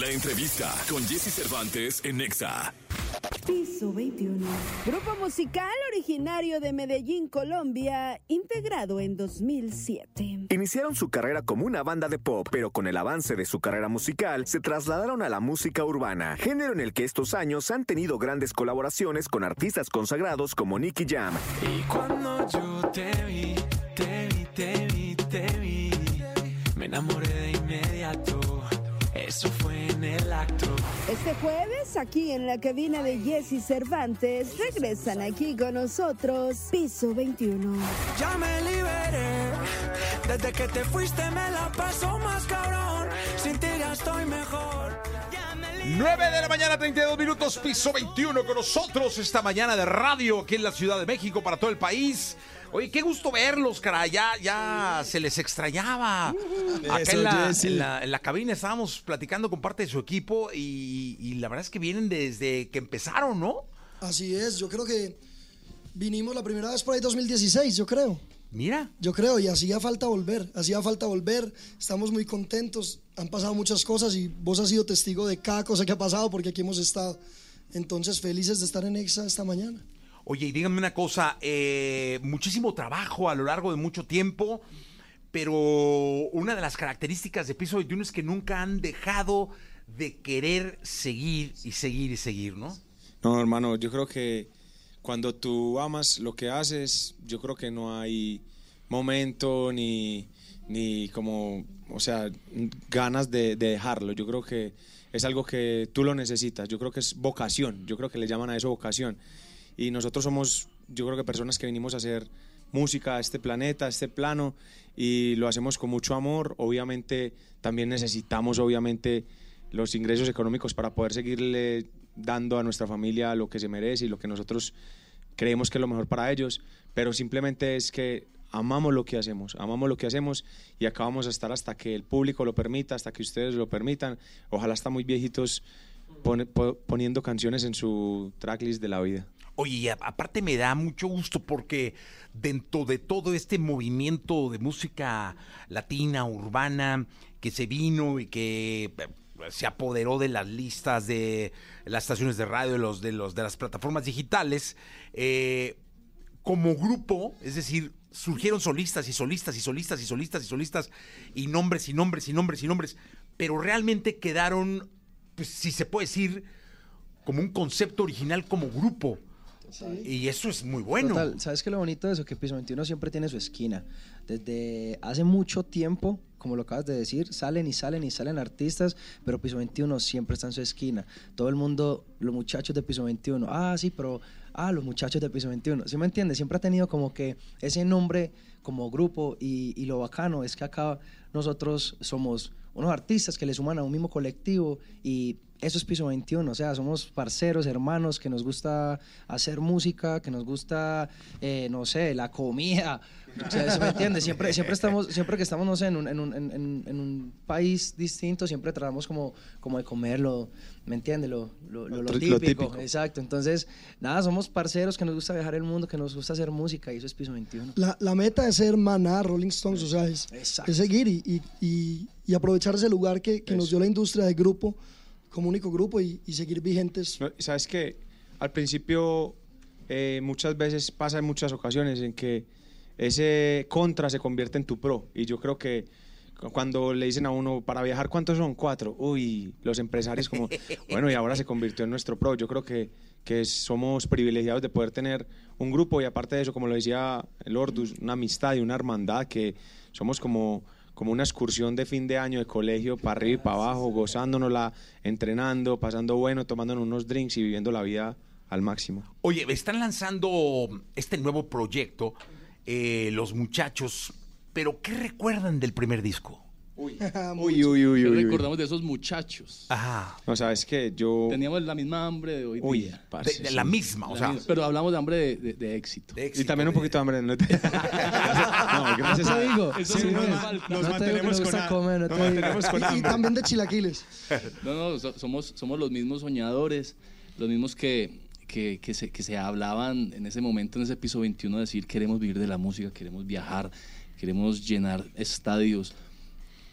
La entrevista con Jesse Cervantes en Nexa. Piso 21. Grupo musical originario de Medellín, Colombia, integrado en 2007. Iniciaron su carrera como una banda de pop, pero con el avance de su carrera musical se trasladaron a la música urbana, género en el que estos años han tenido grandes colaboraciones con artistas consagrados como Nicky Jam. Y cuando yo te vi, Este jueves, aquí en la cabina de Jesse Cervantes, regresan aquí con nosotros Piso 21. Ya me liberé. Desde que te fuiste me la paso más cabrón. Sin ti ya estoy mejor. Ya me liberé. 9 de la mañana, 32 minutos, piso 21 con nosotros esta mañana de radio aquí en la Ciudad de México para todo el país. Oye, qué gusto verlos, cara. Ya, ya se les extrañaba. Acá Eso, en la, en, la, en la cabina estábamos platicando con parte de su equipo y, y la verdad es que vienen desde que empezaron, ¿no? Así es, yo creo que vinimos la primera vez por ahí 2016, yo creo. Mira. Yo creo, y hacía falta volver, hacía falta volver, estamos muy contentos, han pasado muchas cosas y vos has sido testigo de cada cosa que ha pasado porque aquí hemos estado. Entonces, felices de estar en EXA esta mañana. Oye, y díganme una cosa, eh, muchísimo trabajo a lo largo de mucho tiempo, pero una de las características de Piso 21 es que nunca han dejado de querer seguir y seguir y seguir, ¿no? No, hermano, yo creo que cuando tú amas lo que haces, yo creo que no hay momento ni, ni como, o sea, ganas de, de dejarlo. Yo creo que es algo que tú lo necesitas. Yo creo que es vocación. Yo creo que le llaman a eso vocación. Y nosotros somos, yo creo que personas que venimos a hacer música a este planeta, a este plano, y lo hacemos con mucho amor. Obviamente también necesitamos, obviamente, los ingresos económicos para poder seguirle dando a nuestra familia lo que se merece y lo que nosotros creemos que es lo mejor para ellos, pero simplemente es que amamos lo que hacemos, amamos lo que hacemos y acá vamos a estar hasta que el público lo permita, hasta que ustedes lo permitan. Ojalá hasta muy viejitos pone- po- poniendo canciones en su tracklist de la vida. Oye, y aparte me da mucho gusto porque dentro de todo este movimiento de música latina, urbana, que se vino y que eh, se apoderó de las listas de las estaciones de radio, de, los, de, los, de las plataformas digitales, eh, como grupo, es decir, surgieron solistas y solistas y solistas y solistas y solistas y nombres y nombres y nombres y nombres, pero realmente quedaron, pues si se puede decir, como un concepto original como grupo. Y eso es muy bueno. Total, ¿sabes qué lo bonito de eso? Que Piso 21 siempre tiene su esquina. Desde hace mucho tiempo, como lo acabas de decir, salen y salen y salen artistas, pero Piso 21 siempre está en su esquina. Todo el mundo, los muchachos de Piso 21, ah, sí, pero, ah, los muchachos de Piso 21. ¿Sí me entiendes? Siempre ha tenido como que ese nombre como grupo y, y lo bacano es que acá nosotros somos unos artistas que le suman a un mismo colectivo y eso es Piso 21, o sea, somos parceros, hermanos, que nos gusta hacer música, que nos gusta, eh, no sé, la comida, o sea, ¿sí me entiendes? Siempre, siempre, estamos, siempre que estamos, no sé, en un, en un, en- en- un país distinto, siempre tratamos como, como de comerlo, ¿me entiendes? Lo, lo, lo- lo típico, lo típico. exacto. Entonces, nada, somos parceros que nos gusta viajar el mundo, que nos gusta hacer música y eso es Piso 21. La, la meta es ser maná, Rolling Stones, o sea, es, es seguir y, y- y- y aprovechar ese lugar que, que nos dio la industria de grupo como único grupo y, y seguir vigentes. No, Sabes que al principio eh, muchas veces pasa en muchas ocasiones en que ese contra se convierte en tu pro. Y yo creo que cu- cuando le dicen a uno para viajar cuántos son cuatro. Uy los empresarios como bueno y ahora se convirtió en nuestro pro yo creo que que somos privilegiados de poder tener un grupo y aparte de eso como lo decía el Ordus una amistad y una hermandad que somos como como una excursión de fin de año de colegio, para arriba y para abajo, gozándonosla, entrenando, pasando bueno, tomándonos unos drinks y viviendo la vida al máximo. Oye, están lanzando este nuevo proyecto, eh, los muchachos, pero ¿qué recuerdan del primer disco? Uy, uy, uy, uy. ¿Qué uy. recordamos de esos muchachos? Ajá. No, sabes que yo... Teníamos la misma hambre de hoy Uy, día. parce, De, de sí. la misma, o La sea. misma. Pero hablamos de hambre de, de- de éxito. de Y éxito, también un de- poquito de hambre. No, te- no, gracias a digo, Eso sí, nos no. Nos no te digo que mantenemos con gusta a- comer, no nos mantenemos con Y, y hambre. también de chilaquiles. No, no, so- somos, somos los mismos soñadores, los mismos que, que, que se, que se hablaban en ese momento, en ese piso 21, decir queremos vivir de la música, queremos viajar, queremos llenar estadios.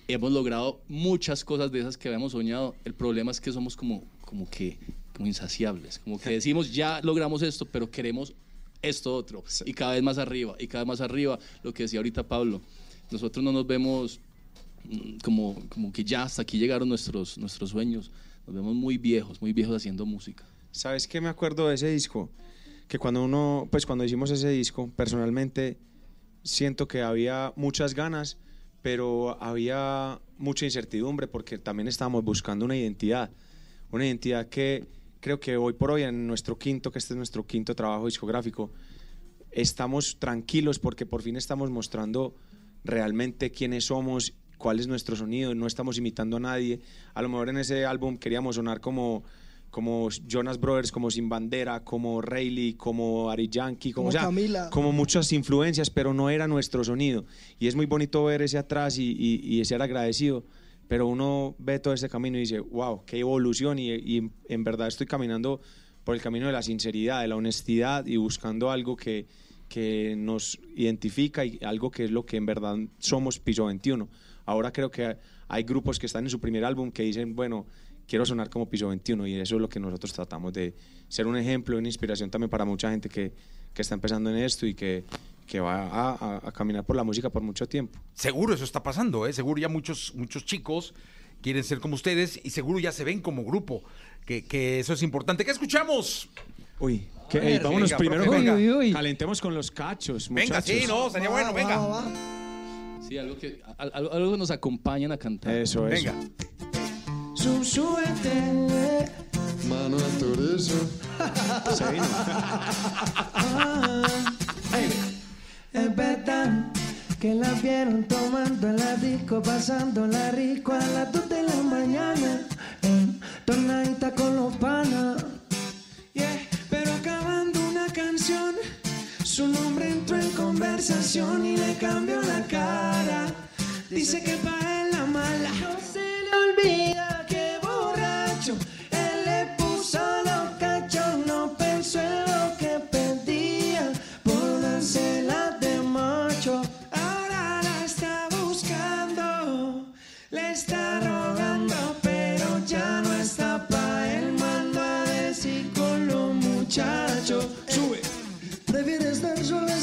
Hemos logrado muchas cosas de esas que habíamos soñado. El problema es que somos como, como que como insaciables, como que decimos ya logramos esto, pero queremos esto otro y cada vez más arriba y cada vez más arriba. Lo que decía ahorita Pablo, nosotros no nos vemos mm, como, como que ya hasta aquí llegaron nuestros, nuestros sueños. Nos vemos muy viejos, muy viejos haciendo música. ¿Sabes qué me acuerdo de ese disco? Que cuando uno, pues cuando hicimos ese disco, personalmente siento que había muchas ganas, pero había mucha incertidumbre porque también estábamos buscando una identidad. Una identidad que creo que hoy por hoy, en nuestro quinto, que este es nuestro quinto trabajo discográfico, estamos tranquilos porque por fin estamos mostrando realmente quiénes somos, cuál es nuestro sonido, no estamos imitando a nadie. A lo mejor en ese álbum queríamos sonar como, como Jonas Brothers, como Sin Bandera, como Rayleigh, como Ari Yankee, como, Como o sea, Camila. como muchas influencias, pero no era nuestro sonido. Y es muy bonito ver ese atrás y, y, y ser agradecido. Pero uno ve todo ese camino y dice, wow, qué evolución. Y, y en verdad estoy caminando por el camino de la sinceridad, de la honestidad y buscando algo que, que nos identifica y algo que es lo que en verdad somos Piso 21. Ahora creo que hay grupos que están en su primer álbum que dicen, bueno, quiero sonar como Piso 21 y eso es lo que nosotros tratamos de ser un ejemplo, una inspiración también para mucha gente que, que está empezando en esto y que, que va a, a- a caminar por la música por mucho tiempo. Seguro eso está pasando, ¿eh? Seguro ya muchos, muchos chicos quieren ser como ustedes y seguro ya se ven como grupo, que, que eso es importante. ¿Qué escuchamos? Uy, que, Venga, ey, vámonos venga, primero profe, venga. calentemos con los cachos, Venga, muchachos. sí, no, sería bueno, venga. Sí, algo que, al- algo, algo que nos acompañan a cantar. Eso, eso. Venga. Súbete. Mano al chorizo. Se vino. Es verdad que la vieron tomando en la disco, pasándola rico a las 2 de la mañana. En tornadita con los panas. Yeah, pero acabando una canción, su nombre entró en conversación y le cambió la cara. Dice que para él la mala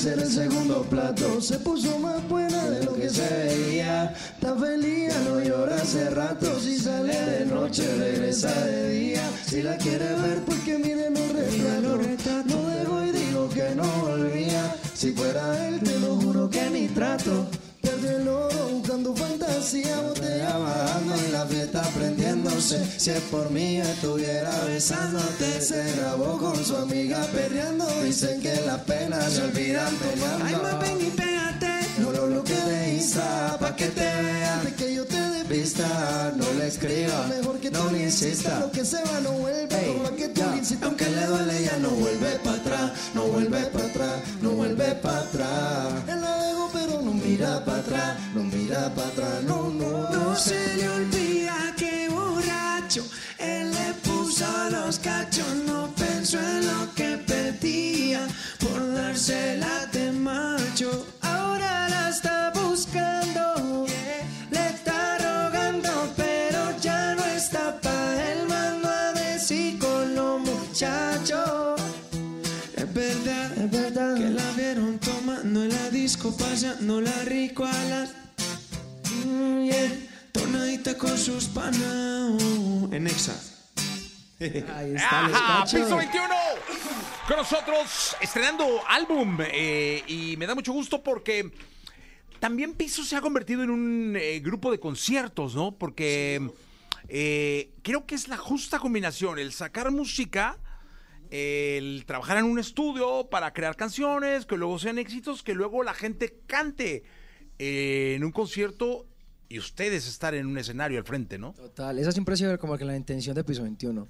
ser el segundo plato. Se puso más buena de lo que se veía. Está feliz, no llora hace rato. Si sale de noche, regresa de día. Si la quiere ver, porque mire los retratos. No dejo y digo que no volvía. Si fuera él, te lo juro que ni trato. Buscando fantasía, botella bajando y la fiesta prendiéndose. Si es por mí, estuviera besándote. Se grabó con su amiga perreando. Dicen que las penas se olvidan peleando. Ay, más ven y pégate. No lo bloquees de Insta, pa' que te vean. De que yo te dé pista, no le escriba. Mejor que no le insista. Lo que se va no vuelve, por más que tú le insistas. Aunque le duele, ya no vuelve para la disco, pasándola rico a las. Mm, yeah. Tornadita con sus panas. En Exa. Ahí está el Ajá, escacho. Piso 21. Con nosotros, estrenando álbum. eh, y me da mucho gusto porque también Piso se ha convertido en un eh, grupo de conciertos, ¿no? Porque eh, creo que es la justa combinación, el sacar música, el trabajar en un estudio para crear canciones, que luego sean éxitos, que luego la gente cante eh, en un concierto y ustedes estar en un escenario al frente, ¿no? Total, esa siempre ha sido como que la intención de Piso 21,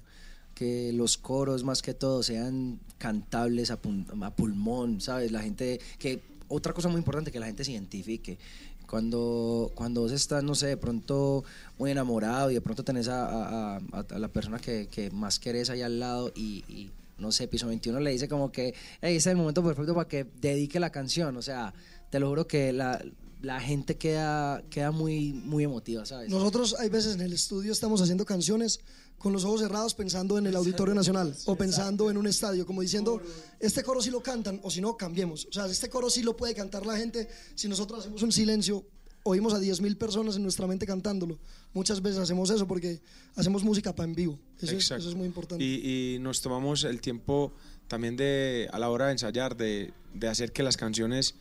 que los coros más que todo sean cantables a, pulmón, ¿sabes? La gente, que otra cosa muy importante, que la gente se identifique. Cuando, cuando vos estás, no sé, de pronto muy enamorado y de pronto tenés a, a- a- la persona que, más querés ahí al lado y, no sé, Piso 21 le dice como que, hey, ese es el momento perfecto para que dedique la canción, o sea, te lo juro que la, la gente queda, queda muy, muy emotiva, ¿sabes? Nosotros hay veces en el estudio estamos haciendo canciones con los ojos cerrados pensando en el Auditorio Nacional o pensando en un estadio, como diciendo, este coro sí lo cantan o si no, cambiemos. O sea, este coro sí lo puede cantar la gente. Si nosotros hacemos un silencio, oímos a 10.000 personas en nuestra mente cantándolo. Muchas veces hacemos eso porque hacemos música para en vivo. Eso, es, eso es muy importante. Y, y nos tomamos el tiempo también de, a la hora de ensayar, de, de hacer que las canciones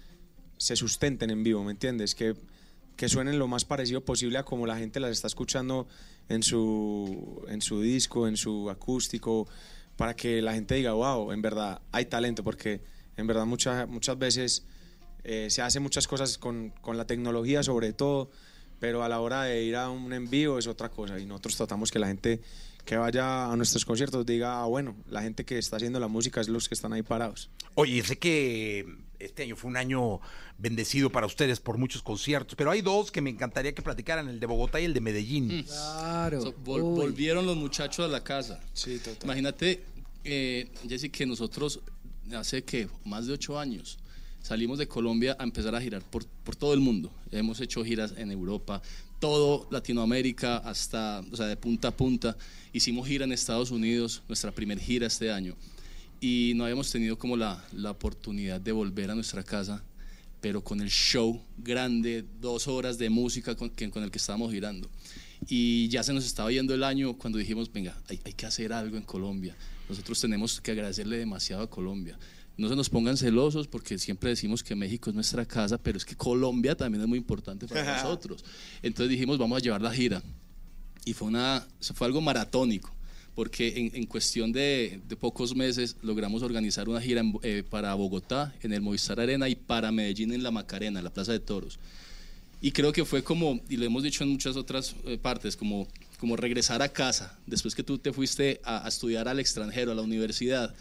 se sustenten en vivo, ¿me entiendes? Que, que suenen lo más parecido posible a como la gente las está escuchando en su, en su disco, en su acústico, para que la gente diga, wow, en verdad hay talento, porque en verdad muchas muchas veces eh, se hacen muchas cosas con, con la tecnología sobre todo, pero a la hora de ir a un envío es otra cosa y nosotros tratamos que la gente que vaya a nuestros conciertos diga, ah, bueno, la gente que está haciendo la música es los que están ahí parados. Oye, sé que este año fue un año bendecido para ustedes por muchos conciertos, pero hay dos que me encantaría que platicaran, el de Bogotá y el de Medellín. Claro. So, vol- Uy. volvieron los muchachos a la casa. Sí, total. Imagínate, eh, Jessy, que nosotros hace que más de ocho años salimos de Colombia a empezar a girar por, por todo el mundo. Hemos hecho giras en Europa, todo Latinoamérica, hasta, o sea, de punta a punta. Hicimos gira en Estados Unidos, nuestra primer gira este año. Y no habíamos tenido como la, la oportunidad de volver a nuestra casa, pero con el show grande, dos horas de música con, con el que estábamos girando. Y ya se nos estaba yendo el año cuando dijimos, venga, hay, hay que hacer algo en Colombia. Nosotros tenemos que agradecerle demasiado a Colombia. No se nos pongan celosos porque siempre decimos que México es nuestra casa, pero es que Colombia también es muy importante para nosotros. Entonces dijimos, vamos a llevar la gira. Y fue, una, fue algo maratónico, porque en, en cuestión de, de pocos meses logramos organizar una gira en- eh, para Bogotá, en el Movistar Arena, y para Medellín en la Macarena, en la Plaza de Toros. Y creo que fue como, y lo hemos dicho en muchas otras eh, partes, como, como regresar a casa, después que tú te fuiste a, a estudiar al extranjero, a la universidad,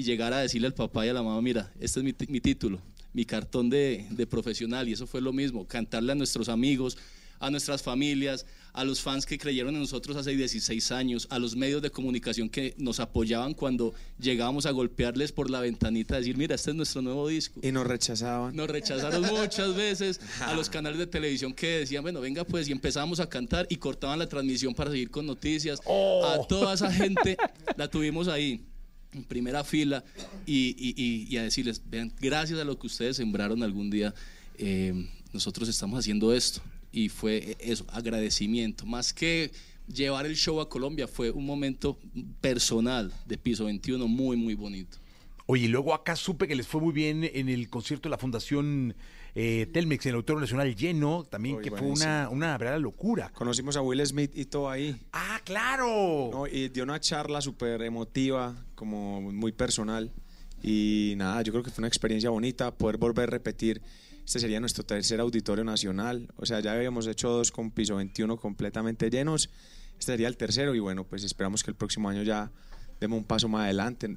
y llegar a decirle al papá y a la mamá, mira, este es mi, mi título, mi cartón de, de profesional, y eso fue lo mismo, cantarle a nuestros amigos, a nuestras familias, a los fans que creyeron en nosotros hace 16 años, a los medios de comunicación que nos apoyaban cuando llegábamos a golpearles por la ventanita, decir, mira, este es nuestro nuevo disco. Y nos rechazaban. Nos rechazaron muchas veces a los canales de televisión que decían, bueno, venga pues, y empezamos a cantar y cortaban la transmisión para seguir con noticias. A toda esa gente la tuvimos ahí en primera fila y, y- y- a decirles, vean, gracias a lo que ustedes sembraron algún día, eh, nosotros estamos haciendo esto. Y fue eso, agradecimiento. Más que llevar el show a Colombia, fue un momento personal de Piso 21 muy, muy bonito. Oye, y luego acá supe que les fue muy bien en el concierto de la Fundación eh, Telmex en el Auditorio Nacional lleno, también Uy, que fue buenísimo. una, una verdadera locura. Conocimos a Will Smith y todo ahí. ¡Ah, claro! No, y dio una charla súper emotiva, como muy personal. Y nada, yo creo que fue una experiencia bonita poder volver a repetir. Este sería nuestro tercer auditorio nacional. O sea, ya habíamos hecho dos con piso 21 completamente llenos. Este sería el tercero y bueno, pues esperamos que el próximo año ya demos un paso más adelante.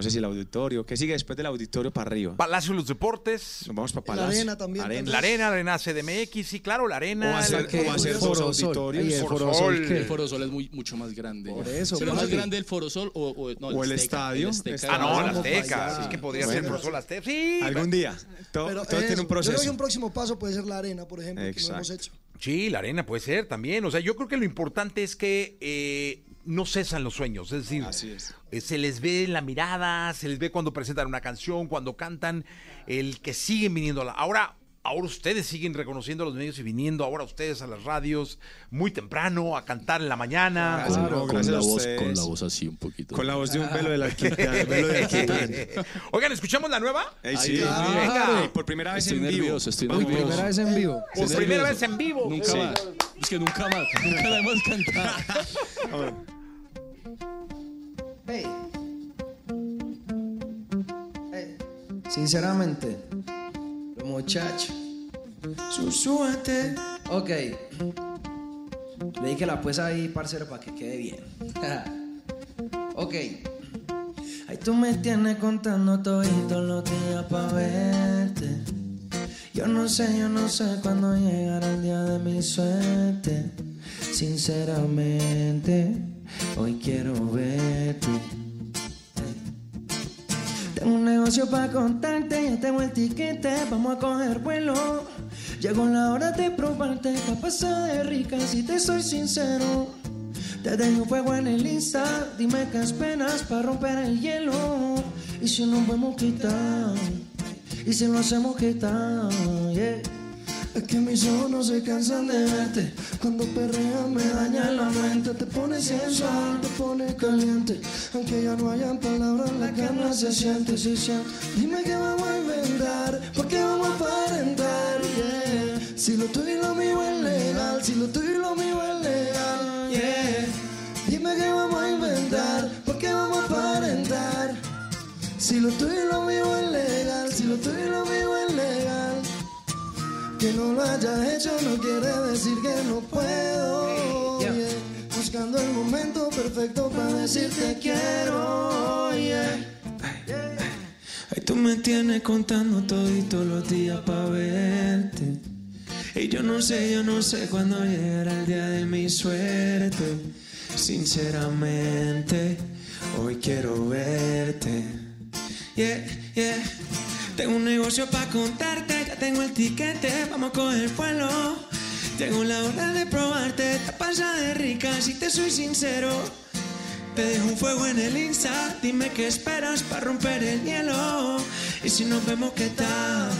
No sé si el auditorio. ¿Qué sigue después del auditorio para arriba? Palacio de los Deportes. Nos vamos para La Palacio. Arena también, Arena. La Arena, la Arena CDMX, sí, claro, la Arena. O va a ser, que- o el dos Foro Sol. auditorios. Ahí el Foro Foro Sol. Sol, ¿qué? El Foro Sol es muy, mucho más grande. Por eso, Pero más grande el Foro Sol o, o- no, O el Azteca, estadio. Azteca. Ah, no, la Azteca. Es que podría Bueno. ser profesor Azteca. Sí. Algún día. Todo, Pero todo tiene eso, un Yo creo proceso. que un próximo paso puede ser la arena, por ejemplo, que Exacto. no hemos hecho. Sí, la arena puede ser también. O sea, yo creo que lo importante es que eh, no cesan los sueños. Es decir, Así es. eh, se les ve en la mirada, se les ve cuando presentan una canción, cuando cantan, el que siguen viniendo a la. Ahora, ahora ustedes siguen reconociendo a los medios y viniendo ahora ustedes a las radios muy temprano a cantar en la mañana. Claro. con, gracias la a voz, ustedes. con la voz así un poquito. Con la voz de un velo de alquitrán. Oigan, ¿escuchamos la nueva? Ay, sí. claro. Venga. Por primera vez Estoy en vivo. nervioso, estoy nervioso. Primera vez en vivo. Por Estoy primera nervioso. vez en vivo. Nunca Sí. más. Es que nunca más. Nunca la hemos cantado. Hey. Hey. Sinceramente, los muchachos. Susúate. Ok. Le dije la pues ahí, parcero, para que quede bien. ok. Ay, tú me tienes contando toditos los días pa' verte. Yo no sé, yo no sé cuándo llegará el día de mi suerte. Sinceramente, hoy quiero verte. Un negocio para contarte, ya tengo el tiquete, vamos a coger vuelo. Llegó la hora de probarte, pasa de rica, si te soy sincero. Te dejo fuego en el Insta, dime qué esperas para romper el hielo. Y si nos podemos quitar, y si lo hacemos quitar, yeah. Es que mis ojos no se cansan de verte. Cuando perreas me daña la mente. Te pone sensual, te pone caliente. Aunque ya no hayan palabras, la gana se siente, se siente. Dime que vamos a inventar, porque vamos a aparentar, yeah. Si lo tuyo y lo mío es legal, si lo tuyo y lo mío es legal, yeah. Dime que vamos a inventar, porque vamos a aparentar. Si lo tuyo y lo mío es legal, si lo tuyo y lo mío es legal. Que no lo haya hecho no quiere decir que no puedo. yeah. Buscando el momento perfecto para decirte quiero. yeah. Ay, tú me tienes contando toditos los días para verte. Y yo no sé, yo no sé cuándo llegará el día de mi suerte. Sinceramente, hoy quiero verte. Yeah, yeah. Tengo un negocio para contarte, ya tengo el tiquete, vamos a coger vuelo. Tengo la hora de probarte, te pasa de rica, si te soy sincero. Te dejo un fuego en el Insta, dime qué esperas para romper el hielo. Y si nos vemos, ¿qué tal?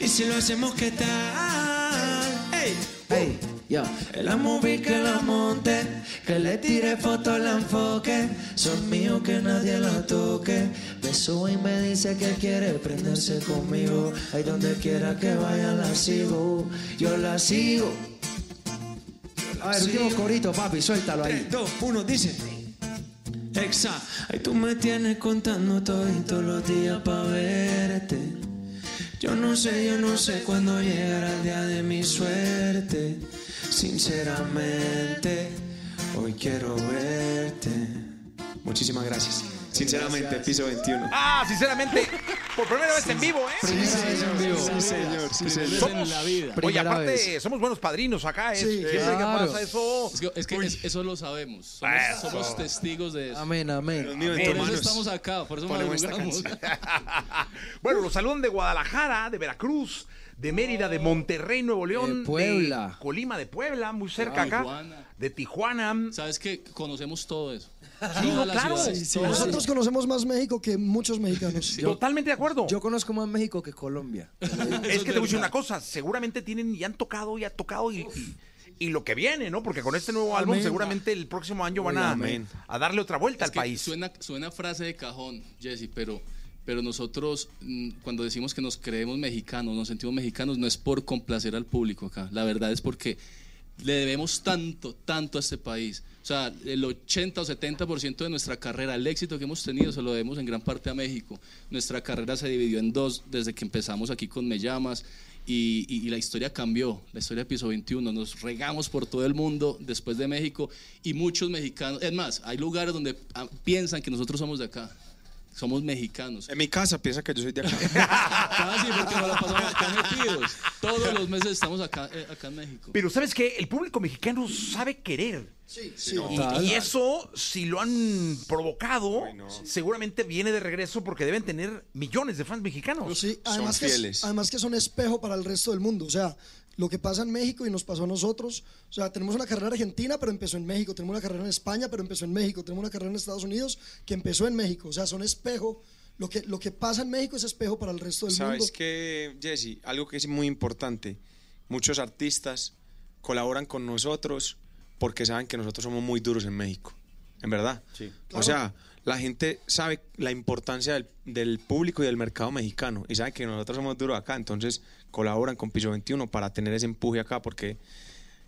Y si lo hacemos, ¿qué tal? Hey, hey, yo. La movie que la monte, que le tire foto, la enfoque. Son míos que nadie la toque. Me sube y me dice que quiere prenderse conmigo. Ahí donde quiera que vaya la sigo. Yo la sigo. A ver, último corito, papi, suéltalo ahí. 3, 2, 1, dice. Exa. Ay, tú me tienes contando todos los días para verte. Yo no sé, yo no sé cuándo llegará el día de mi suerte. Sinceramente, hoy quiero verte. Muchísimas gracias. Sinceramente, piso 21. Ah, sinceramente, por primera vez en vivo, ¿eh? En vivo. Sí, señor, sí, señor. Somos, en la vida. Oye, Primera aparte, vez. somos buenos padrinos acá, ¿eh? Sí, Siempre claro. pasa eso... Es que, es que es- eso lo sabemos. Somos, Eso. somos testigos de eso. Amén, amén. Mío, en Por tus eso manos. estamos acá, por eso Ponemos esta madrugamos. bueno, los saludan de Guadalajara, de Veracruz, de Mérida, de Monterrey, Nuevo León, De Puebla. Colima de Puebla, muy cerca acá, Tijuana. de Tijuana. ¿Sabes que Conocemos todo eso. Sí, no, claro. Sí, sí, Nosotros conocemos más México que muchos mexicanos. Totalmente de acuerdo. Yo conozco más México que Colombia. es que te voy a decir una cosa, seguramente tienen y han tocado y han tocado y, y- y lo que viene, ¿no? Porque con este nuevo álbum Amén. seguramente el próximo año van a, a darle otra vuelta Es al que país. Suena, suena frase de cajón, Jesse, pero, pero nosotros mm, cuando decimos que nos creemos mexicanos, nos sentimos mexicanos, no es por complacer al público acá. La verdad es porque le debemos tanto, tanto a este país. O sea, el 80 o 70% de nuestra carrera, el éxito que hemos tenido, se lo debemos en gran parte a México. Nuestra carrera se dividió en dos desde que empezamos aquí con Me Llamas. Y, y- la historia cambió, la historia de Piso 21. Nos regamos por todo el mundo después de México y muchos mexicanos. Es más, hay lugares donde ah, piensan que nosotros somos de acá. Somos mexicanos. En mi casa piensa que yo soy de acá. Ah, sí, porque nos la pasamos acá metidos. Todos los meses estamos acá, eh, acá en México. Pero ¿sabes qué? El público mexicano sabe querer. Sí, sí. Y, y eso, si lo han provocado, seguramente viene de regreso porque deben tener millones de fans mexicanos. Sí, además, que, fieles. es- además que son espejo para el resto del mundo. O sea, lo que pasa en México y nos pasó a nosotros. O sea, tenemos una carrera argentina, pero empezó en México. Tenemos una carrera en España, pero empezó en México. Tenemos una carrera en Estados Unidos que empezó en México. O sea, son espejo. Lo que, lo que pasa en México es espejo para el resto del mundo. ¿Sabes qué, Jesse? Algo que es muy importante. Muchos artistas colaboran con nosotros porque saben que nosotros somos muy duros en México. En verdad. O sea, la gente sabe la importancia del, del público y del mercado mexicano y sabe que nosotros somos duros acá. Entonces colaboran con Piso 21 para tener ese empuje acá porque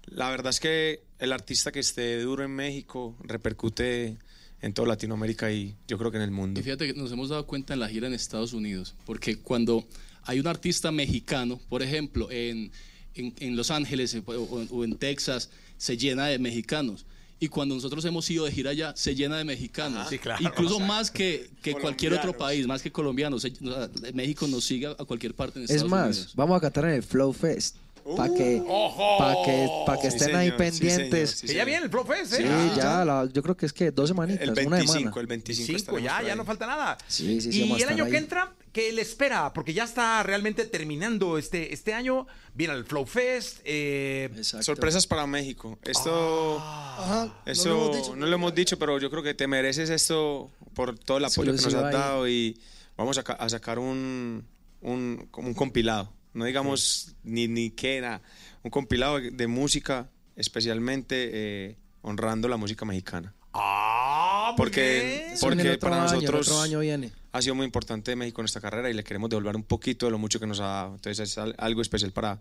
la verdad es que el artista que esté duro en México repercute en toda Latinoamérica y yo creo que en el mundo. Y fíjate que nos hemos dado cuenta en la gira en Estados Unidos, porque cuando hay un artista mexicano, por ejemplo, en, en, en Los Ángeles o, o en Texas, se llena de mexicanos. Y cuando nosotros hemos ido de gira allá, se llena de mexicanos. Sí, claro. Incluso más que, que cualquier otro país, más que colombianos. Se- o sea, México nos sigue a cualquier parte en Es Estados más, Unidos. vamos a cantar en el Flow Fest. Para que, ¡Ojo! pa' que, pa' que Sí, estén ahí señor, sí, pendientes. señor, sí, Que ya viene el Flow Fest, ¿eh? Sí, Ah, ya, la- yo creo que es que dos semanitas, El una 25, semana. el 25. 25, estaremos ya, ya no falta nada. Sí, sí, sí, y el año que ahí. entra, ¿qué le espera? Porque ya está realmente terminando este, este año. Viene el Flow Fest. eh. Sorpresas para México. Esto, no eso lo no, hemos dicho. lo hemos dicho, pero yo creo que te mereces esto por todo el apoyo que nos has ahí. dado y vamos a, a sacar un, un, como un compilado. No digamos ni, ni qué era. Un compilado de música, especialmente eh, honrando la música mexicana. ah, Porque, bien. Porque otro para año, nosotros otro año viene. ha sido muy importante México en esta carrera y le queremos devolver un poquito de lo mucho que nos ha dado. Entonces es al- algo especial para,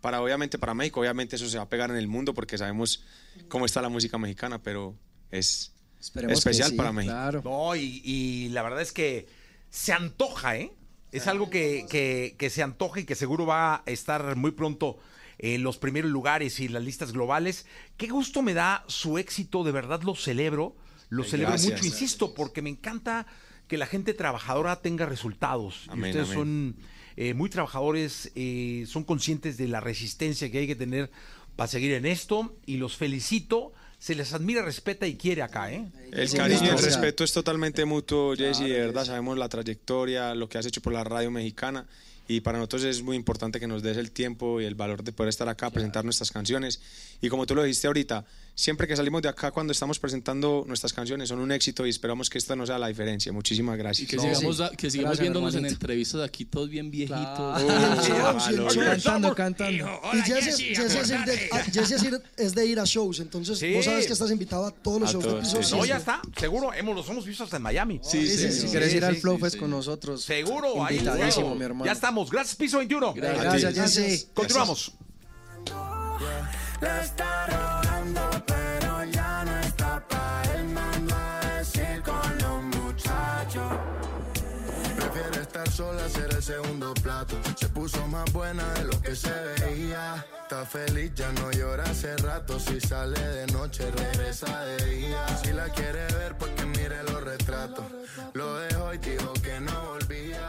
para obviamente para México. Obviamente eso se va a pegar en el mundo porque sabemos cómo está la música mexicana, pero es Esperemos especial sí, para México. Claro. No, y, y la verdad es que se antoja, ¿eh? Es algo que, que- que se antoja y que seguro va a estar muy pronto en los primeros lugares y las listas globales. Qué gusto me da su éxito, de verdad lo celebro, lo Ay, celebro gracias. mucho, insisto, porque me encanta que la gente trabajadora tenga resultados. Y ustedes amén. son eh, muy trabajadores, eh, son conscientes de la resistencia que hay que tener para seguir en esto y los felicito. Se les admira, respeta y quiere acá, ¿eh? El cariño y el respeto es totalmente mutuo, Jesse. de verdad sabemos la trayectoria, lo que has hecho por la radio mexicana. Y para nosotros es muy importante que nos des el tiempo y el valor de poder estar acá, presentar nuestras canciones. Y como tú lo dijiste ahorita, siempre que salimos de acá cuando estamos presentando nuestras canciones son un éxito y esperamos que esta no sea la diferencia. Muchísimas Y gracias. que, No, sigamos, sí. a- que sigamos Gracias, viéndonos en entrevistas aquí todos bien viejitos. Claro. Sí. Cantando, cantando. Y Jesse, Jesse es ir de, ah, Jesse es de ir a shows, entonces Sí. vos sabes que estás invitado a todos los A shows de todos, sí, No, ya está, seguro, hemos, los hemos visto hasta en Miami. Sí, Sí, sí, si sí. quieres sí, ir al Flow Fest sí. con nosotros. Seguro, ahí mi hermano. Ya estamos, gracias Piso 21. Gracias. Jesse. Continuamos. llegar sola el segundo plato. Se puso más buena de lo que se veía. Está feliz, ya no llora hace rato. Si sale de noche, regresa de día. Si la quiere ver, pues que mire los retratos. Lo dejo y dijo que no volvía.